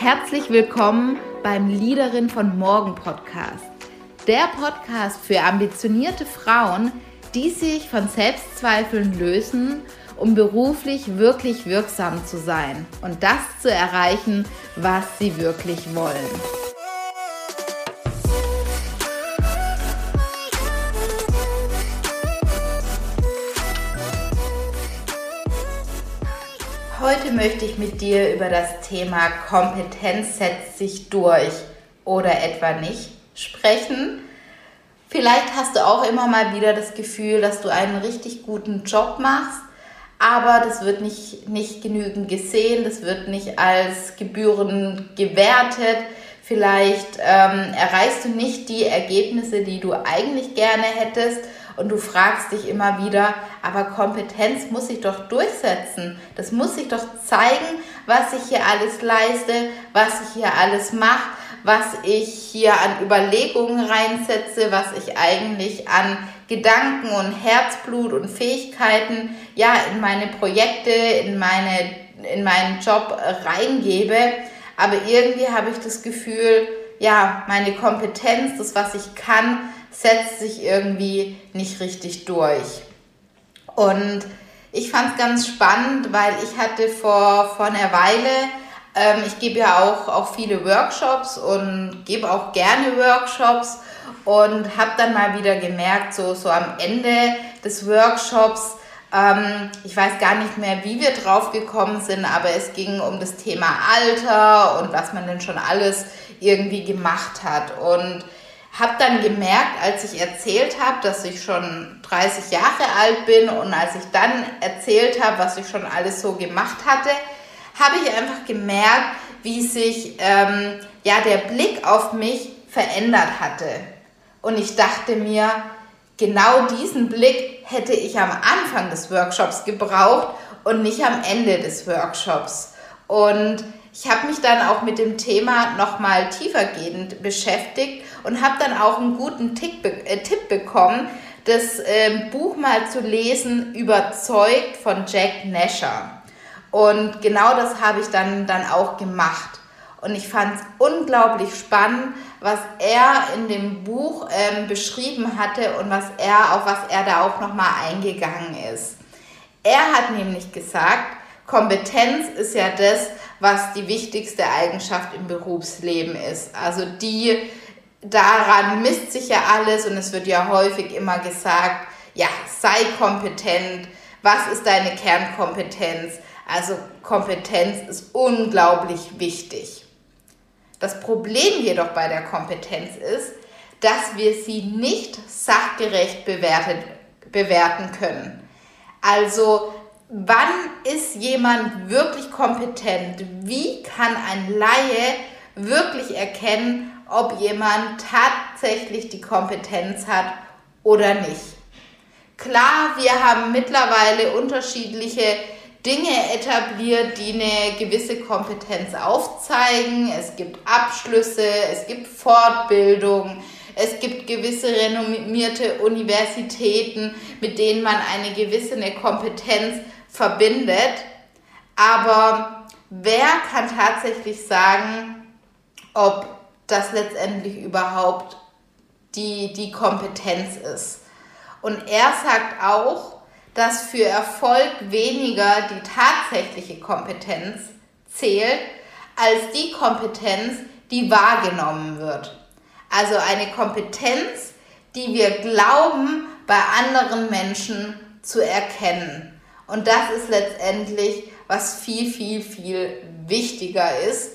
Herzlich willkommen beim Liederin von Morgen Podcast. Der Podcast für ambitionierte Frauen, die sich von Selbstzweifeln lösen, um beruflich wirklich wirksam zu sein und das zu erreichen, was sie wirklich wollen. Heute möchte ich mit dir über das Thema Kompetenz setzt sich durch oder etwa nicht sprechen. Vielleicht hast du auch immer mal wieder das Gefühl, dass du einen richtig guten Job machst, aber das wird nicht, nicht genügend gesehen, das wird nicht als Gebühren gewertet. Vielleicht ähm, erreichst du nicht die Ergebnisse, die du eigentlich gerne hättest und du fragst dich immer wieder, aber Kompetenz muss sich doch durchsetzen. Das muss sich doch zeigen, was ich hier alles leiste, was ich hier alles mache, was ich hier an Überlegungen reinsetze, was ich eigentlich an Gedanken und Herzblut und Fähigkeiten ja in meine Projekte, in meine in meinen Job reingebe, aber irgendwie habe ich das Gefühl, ja, meine Kompetenz, das was ich kann, setzt sich irgendwie nicht richtig durch. Und ich fand es ganz spannend, weil ich hatte vor, vor einer Weile, ähm, ich gebe ja auch, auch viele Workshops und gebe auch gerne Workshops und habe dann mal wieder gemerkt, so, so am Ende des Workshops, ähm, ich weiß gar nicht mehr, wie wir drauf gekommen sind, aber es ging um das Thema Alter und was man denn schon alles irgendwie gemacht hat. Und habe dann gemerkt, als ich erzählt habe, dass ich schon 30 Jahre alt bin und als ich dann erzählt habe, was ich schon alles so gemacht hatte, habe ich einfach gemerkt, wie sich ähm, ja der Blick auf mich verändert hatte. Und ich dachte mir, genau diesen Blick hätte ich am Anfang des Workshops gebraucht und nicht am Ende des Workshops. Und ich habe mich dann auch mit dem Thema nochmal tiefergehend beschäftigt und habe dann auch einen guten Tipp, äh, Tipp bekommen, das äh, Buch mal zu lesen, Überzeugt von Jack Nasher. Und genau das habe ich dann, dann auch gemacht. Und ich fand es unglaublich spannend, was er in dem Buch ähm, beschrieben hatte und was er, auf was er da auch nochmal eingegangen ist. Er hat nämlich gesagt, Kompetenz ist ja das, was die wichtigste Eigenschaft im Berufsleben ist. Also die, daran misst sich ja alles und es wird ja häufig immer gesagt, ja, sei kompetent, was ist deine Kernkompetenz? Also Kompetenz ist unglaublich wichtig. Das Problem jedoch bei der Kompetenz ist, dass wir sie nicht sachgerecht bewertet, bewerten können. Also wann ist jemand wirklich kompetent? Wie kann ein Laie wirklich erkennen, ob jemand tatsächlich die Kompetenz hat oder nicht? Klar, wir haben mittlerweile unterschiedliche Dinge etabliert, die eine gewisse Kompetenz aufzeigen. Es gibt Abschlüsse, es gibt Fortbildung, es gibt gewisse renommierte Universitäten, mit denen man eine gewisse Kompetenz verbindet. Aber wer kann tatsächlich sagen, ob das letztendlich überhaupt die, die Kompetenz ist? Und er sagt auch, dass für Erfolg weniger die tatsächliche Kompetenz zählt, als die Kompetenz, die wahrgenommen wird. Also eine Kompetenz, die wir glauben, bei anderen Menschen zu erkennen. Und das ist letztendlich, was viel, viel, viel wichtiger ist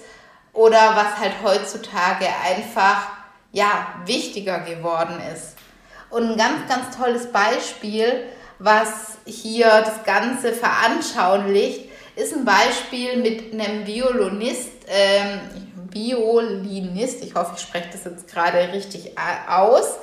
oder was halt heutzutage einfach, ja, wichtiger geworden ist. Und ein ganz, ganz tolles Beispiel, was hier das Ganze veranschaulicht, ist ein Beispiel mit einem Violinist, ähm, Violinist, ich hoffe, ich spreche das jetzt gerade richtig aus,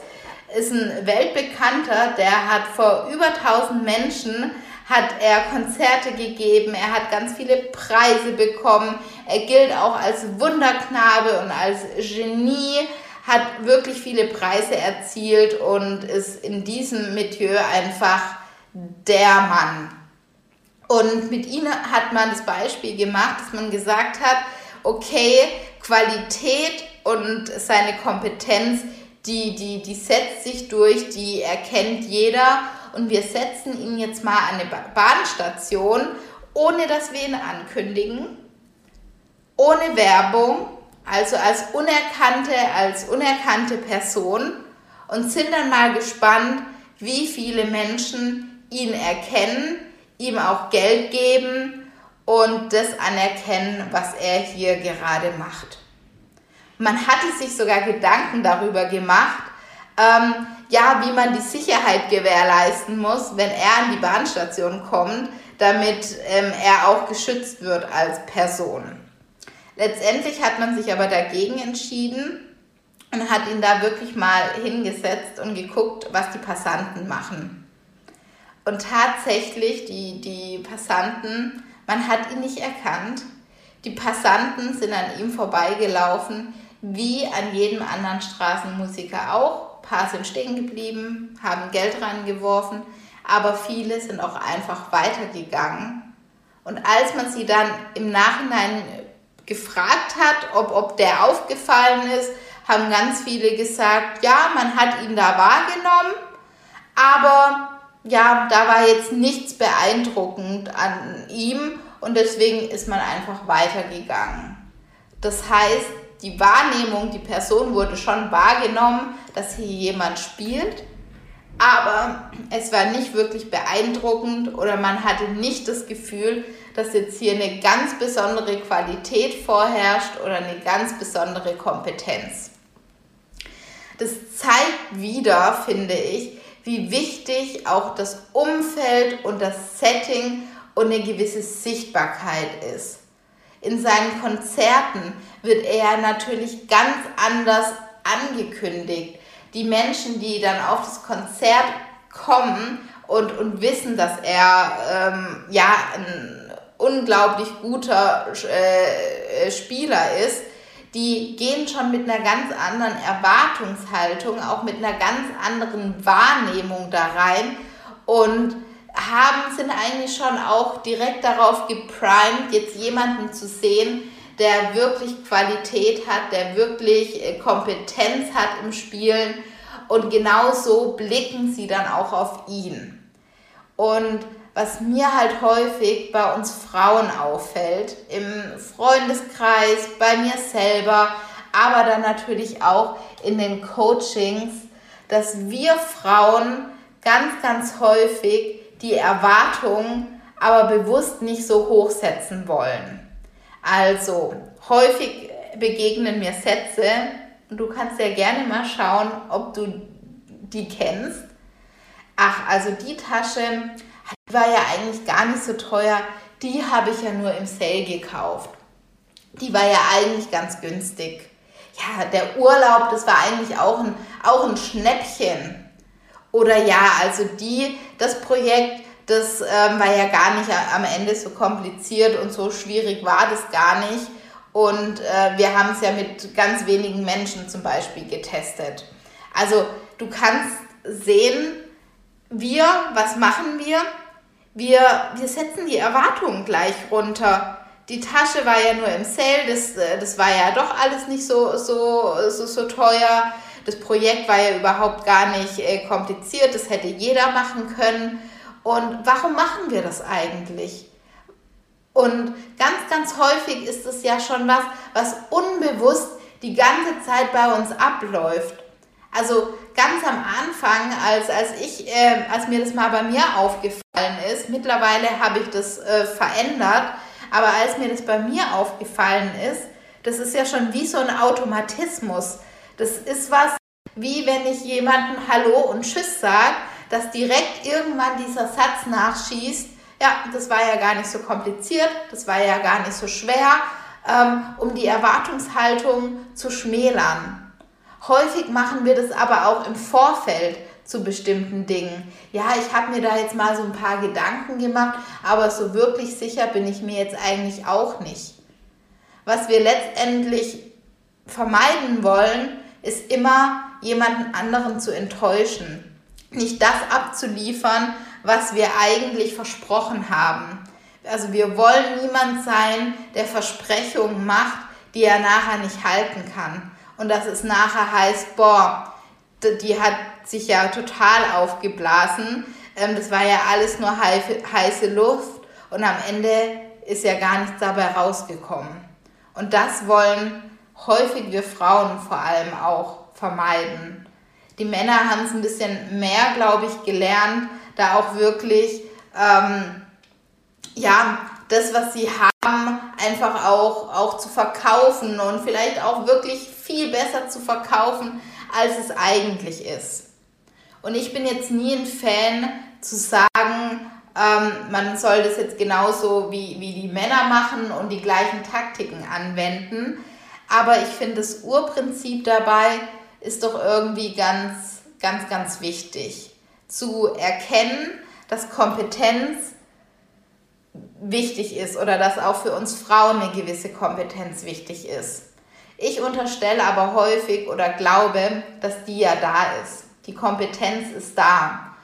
ist ein weltbekannter, der hat vor über 1000 Menschen hat er Konzerte gegeben, er hat ganz viele Preise bekommen, er gilt auch als Wunderknabe und als Genie, hat wirklich viele Preise erzielt und ist in diesem Metier einfach der Mann. Und mit ihm hat man das Beispiel gemacht, dass man gesagt hat, okay, Qualität und seine Kompetenz, die, die, die setzt sich durch, die erkennt jeder und wir setzen ihn jetzt mal an eine Bahnstation, ohne dass wir ihn ankündigen, ohne Werbung, also als unerkannte, als unerkannte Person und sind dann mal gespannt, wie viele Menschen ihn erkennen, ihm auch Geld geben und das anerkennen, was er hier gerade macht. Man hatte sich sogar Gedanken darüber gemacht, ähm, ja, wie man die Sicherheit gewährleisten muss, wenn er an die Bahnstation kommt, damit ähm, er auch geschützt wird als Person. Letztendlich hat man sich aber dagegen entschieden und hat ihn da wirklich mal hingesetzt und geguckt, was die Passanten machen. Und tatsächlich, die, die Passanten, man hat ihn nicht erkannt. Die Passanten sind an ihm vorbeigelaufen, wie an jedem anderen Straßenmusiker auch. Paar sind stehen geblieben, haben Geld reingeworfen, aber viele sind auch einfach weitergegangen. Und als man sie dann im Nachhinein gefragt hat, ob, ob der aufgefallen ist, haben ganz viele gesagt, ja, man hat ihn da wahrgenommen, aber ja, da war jetzt nichts beeindruckend an ihm und deswegen ist man einfach weitergegangen. Das heißt, die Wahrnehmung, die Person wurde schon wahrgenommen, dass hier jemand spielt, aber es war nicht wirklich beeindruckend oder man hatte nicht das Gefühl, dass jetzt hier eine ganz besondere Qualität vorherrscht oder eine ganz besondere Kompetenz. Das zeigt wieder, finde ich, wie wichtig auch das Umfeld und das Setting und eine gewisse Sichtbarkeit ist. In seinen Konzerten wird er natürlich ganz anders angekündigt. Die Menschen, die dann auf das Konzert kommen und, und wissen, dass er ähm, ja ein unglaublich guter äh, Spieler ist, die gehen schon mit einer ganz anderen Erwartungshaltung, auch mit einer ganz anderen Wahrnehmung da rein und haben, sind eigentlich schon auch direkt darauf geprimed, jetzt jemanden zu sehen, der wirklich Qualität hat, der wirklich äh, Kompetenz hat im Spielen und genauso blicken sie dann auch auf ihn. Und was mir halt häufig bei uns Frauen auffällt, im Freundeskreis, bei mir selber, aber dann natürlich auch in den Coachings, dass wir Frauen ganz, ganz häufig die Erwartungen aber bewusst nicht so hoch setzen wollen. Also häufig begegnen mir Sätze und du kannst ja gerne mal schauen, ob du die kennst. Ach, also die Tasche die war ja eigentlich gar nicht so teuer. Die habe ich ja nur im Sale gekauft. Die war ja eigentlich ganz günstig. Ja, der Urlaub, das war eigentlich auch ein, auch ein Schnäppchen. Oder ja, also die, das Projekt, das ähm, war ja gar nicht am Ende so kompliziert und so schwierig war das gar nicht. Und äh, wir haben es ja mit ganz wenigen Menschen zum Beispiel getestet. Also du kannst sehen, wir, was machen wir? Wir, wir setzen die Erwartungen gleich runter. Die Tasche war ja nur im Sale, das, äh, das war ja doch alles nicht so, so, so, so teuer. Das Projekt war ja überhaupt gar nicht äh, kompliziert, das hätte jeder machen können. Und warum machen wir das eigentlich? Und ganz, ganz häufig ist es ja schon was, was unbewusst die ganze Zeit bei uns abläuft. Also ganz am Anfang, als, als, ich, äh, als mir das mal bei mir aufgefallen ist, mittlerweile habe ich das äh, verändert, aber als mir das bei mir aufgefallen ist, das ist ja schon wie so ein Automatismus. Das ist was, wie wenn ich jemandem Hallo und Tschüss sage, dass direkt irgendwann dieser Satz nachschießt, ja, das war ja gar nicht so kompliziert, das war ja gar nicht so schwer, ähm, um die Erwartungshaltung zu schmälern. Häufig machen wir das aber auch im Vorfeld zu bestimmten Dingen. Ja, ich habe mir da jetzt mal so ein paar Gedanken gemacht, aber so wirklich sicher bin ich mir jetzt eigentlich auch nicht. Was wir letztendlich vermeiden wollen, ist immer jemanden anderen zu enttäuschen. Nicht das abzuliefern, was wir eigentlich versprochen haben. Also wir wollen niemand sein, der Versprechungen macht, die er nachher nicht halten kann. Und dass es nachher heißt, boah, die hat sich ja total aufgeblasen. Ähm, das war ja alles nur heiße Luft und am Ende ist ja gar nichts dabei rausgekommen. Und das wollen häufig wir Frauen vor allem auch vermeiden. Die Männer haben es ein bisschen mehr, glaube ich, gelernt, da auch wirklich, ähm, ja, das, was sie haben, einfach auch, auch zu verkaufen und vielleicht auch wirklich viel besser zu verkaufen, als es eigentlich ist. Und ich bin jetzt nie ein Fan zu sagen, ähm, man soll das jetzt genauso wie, wie die Männer machen und die gleichen Taktiken anwenden. Aber ich finde, das Urprinzip dabei ist doch irgendwie ganz, ganz, ganz wichtig. Zu erkennen, dass Kompetenz wichtig ist oder dass auch für uns Frauen eine gewisse Kompetenz wichtig ist. Ich unterstelle aber häufig oder glaube, dass die ja da ist. Die Kompetenz ist da.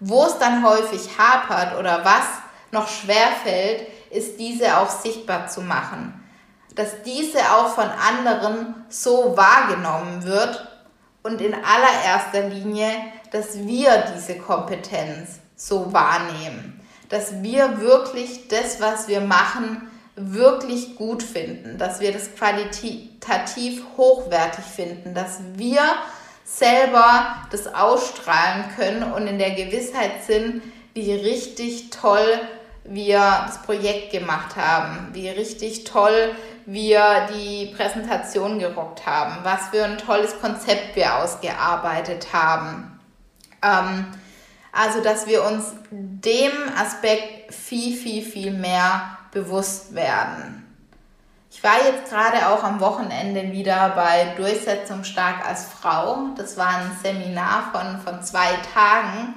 Wo es dann häufig hapert oder was noch schwer fällt, ist diese auch sichtbar zu machen. Dass diese auch von anderen so wahrgenommen wird und in allererster Linie, dass wir diese Kompetenz so wahrnehmen. Dass wir wirklich das, was wir machen, wirklich gut finden, dass wir das qualitativ hochwertig finden, dass wir selber das ausstrahlen können und in der Gewissheit sind, wie richtig toll wir das Projekt gemacht haben, wie richtig toll wir die Präsentation gerockt haben, was für ein tolles Konzept wir ausgearbeitet haben. Ähm, also, dass wir uns dem Aspekt viel, viel, viel mehr bewusst werden. Ich war jetzt gerade auch am Wochenende wieder bei Durchsetzung stark als Frau. Das war ein Seminar von, von zwei Tagen.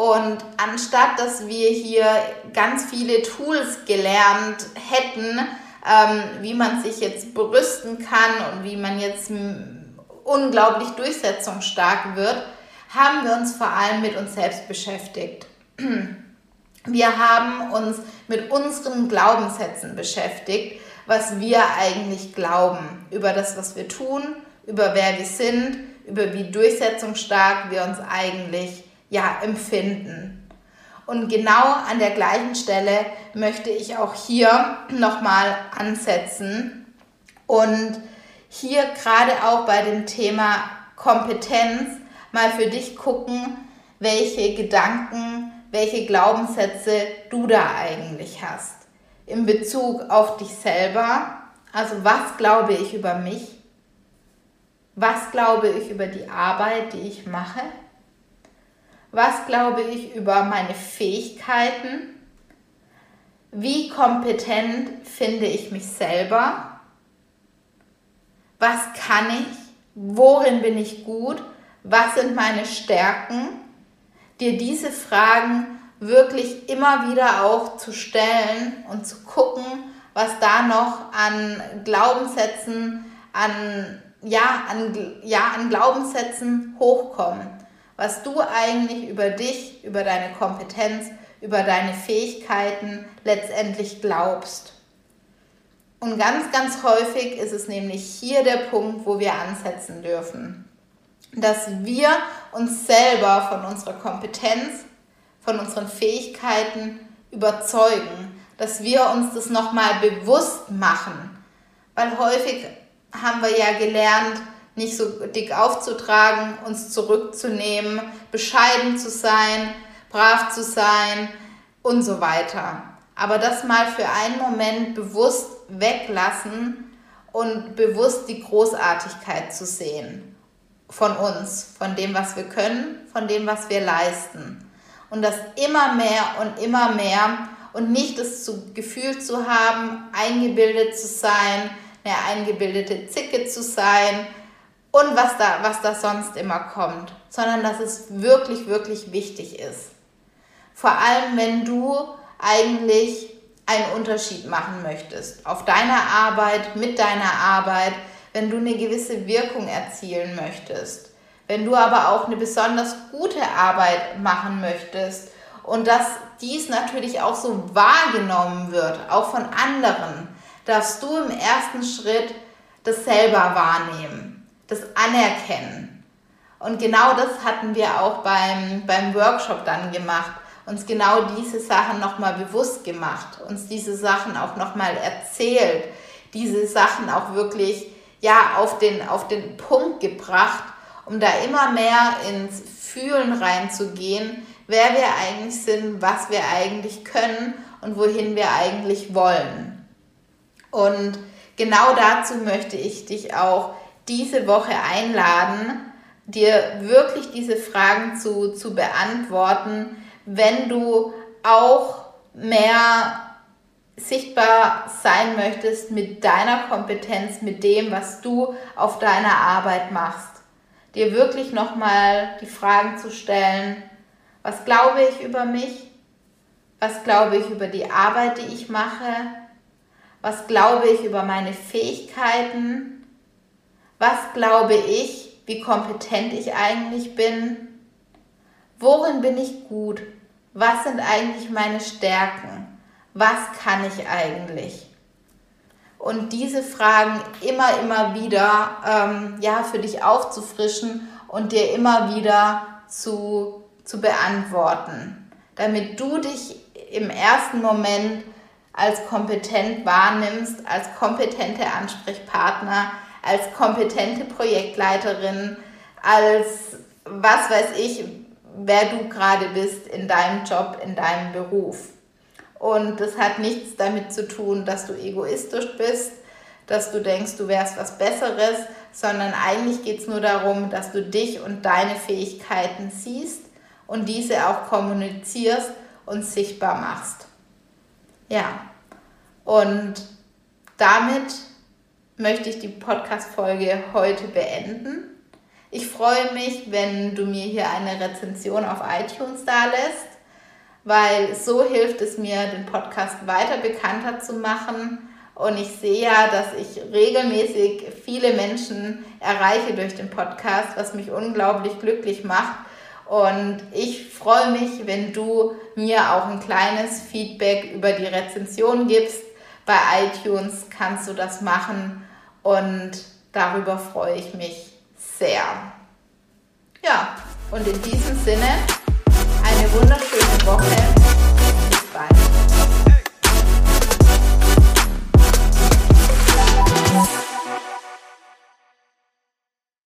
Und anstatt dass wir hier ganz viele Tools gelernt hätten, ähm, wie man sich jetzt berüsten kann und wie man jetzt unglaublich durchsetzungsstark wird, haben wir uns vor allem mit uns selbst beschäftigt. Wir haben uns mit unseren Glaubenssätzen beschäftigt was wir eigentlich glauben über das, was wir tun, über wer wir sind, über wie durchsetzungsstark wir uns eigentlich ja empfinden. Und genau an der gleichen Stelle möchte ich auch hier nochmal ansetzen und hier gerade auch bei dem Thema Kompetenz mal für dich gucken, welche Gedanken, welche Glaubenssätze du da eigentlich hast in Bezug auf dich selber. Also was glaube ich über mich? Was glaube ich über die Arbeit, die ich mache? Was glaube ich über meine Fähigkeiten? Wie kompetent finde ich mich selber? Was kann ich? Worin bin ich gut? Was sind meine Stärken? Dir diese Fragen wirklich immer wieder auch zu stellen und zu gucken, was da noch an Glaubenssätzen, an, ja, an, ja, an Glaubenssätzen hochkommen. Was du eigentlich über dich, über deine Kompetenz, über deine Fähigkeiten letztendlich glaubst. Und ganz, ganz häufig ist es nämlich hier der Punkt, wo wir ansetzen dürfen. Dass wir uns selber von unserer Kompetenz von unseren Fähigkeiten überzeugen, dass wir uns das nochmal bewusst machen. Weil häufig haben wir ja gelernt, nicht so dick aufzutragen, uns zurückzunehmen, bescheiden zu sein, brav zu sein und so weiter. Aber das mal für einen Moment bewusst weglassen und bewusst die Großartigkeit zu sehen von uns, von dem, was wir können, von dem, was wir leisten und das immer mehr und immer mehr und nicht das Gefühl zu haben, eingebildet zu sein, eine eingebildete Zicke zu sein und was da, was da sonst immer kommt, sondern dass es wirklich, wirklich wichtig ist. Vor allem, wenn du eigentlich einen Unterschied machen möchtest auf deiner Arbeit, mit deiner Arbeit, wenn du eine gewisse Wirkung erzielen möchtest. Wenn du aber auch eine besonders gute Arbeit machen möchtest und dass dies natürlich auch so wahrgenommen wird, auch von anderen, darfst du im ersten Schritt das selber wahrnehmen, das anerkennen. Und genau das hatten wir auch beim, beim Workshop dann gemacht, uns genau diese Sachen nochmal bewusst gemacht, uns diese Sachen auch nochmal erzählt, diese Sachen auch wirklich ja, auf, den, auf den Punkt gebracht, um da immer mehr ins Fühlen reinzugehen, wer wir eigentlich sind, was wir eigentlich können und wohin wir eigentlich wollen. Und genau dazu möchte ich dich auch diese Woche einladen, dir wirklich diese Fragen zu, zu beantworten, wenn du auch mehr sichtbar sein möchtest mit deiner Kompetenz, mit dem, was du auf deiner Arbeit machst. Dir wirklich nochmal die Fragen zu stellen, was glaube ich über mich? Was glaube ich über die Arbeit, die ich mache? Was glaube ich über meine Fähigkeiten? Was glaube ich, wie kompetent ich eigentlich bin? Worin bin ich gut? Was sind eigentlich meine Stärken? Was kann ich eigentlich? Und diese Fragen immer, immer wieder ähm, ja, für dich aufzufrischen und dir immer wieder zu, zu beantworten, damit du dich im ersten Moment als kompetent wahrnimmst, als kompetente Ansprechpartner, als kompetente Projektleiterin, als was weiß ich, wer du gerade bist in deinem Job, in deinem Beruf. Und das hat nichts damit zu tun, dass du egoistisch bist, dass du denkst, du wärst was Besseres, sondern eigentlich geht es nur darum, dass du dich und deine Fähigkeiten siehst und diese auch kommunizierst und sichtbar machst. Ja, und damit möchte ich die Podcast-Folge heute beenden. Ich freue mich, wenn du mir hier eine Rezension auf iTunes da lässt, weil so hilft es mir, den Podcast weiter bekannter zu machen. Und ich sehe ja, dass ich regelmäßig viele Menschen erreiche durch den Podcast, was mich unglaublich glücklich macht. Und ich freue mich, wenn du mir auch ein kleines Feedback über die Rezension gibst. Bei iTunes kannst du das machen und darüber freue ich mich sehr. Ja, und in diesem Sinne eine wunderschöne Woche. Bis bald.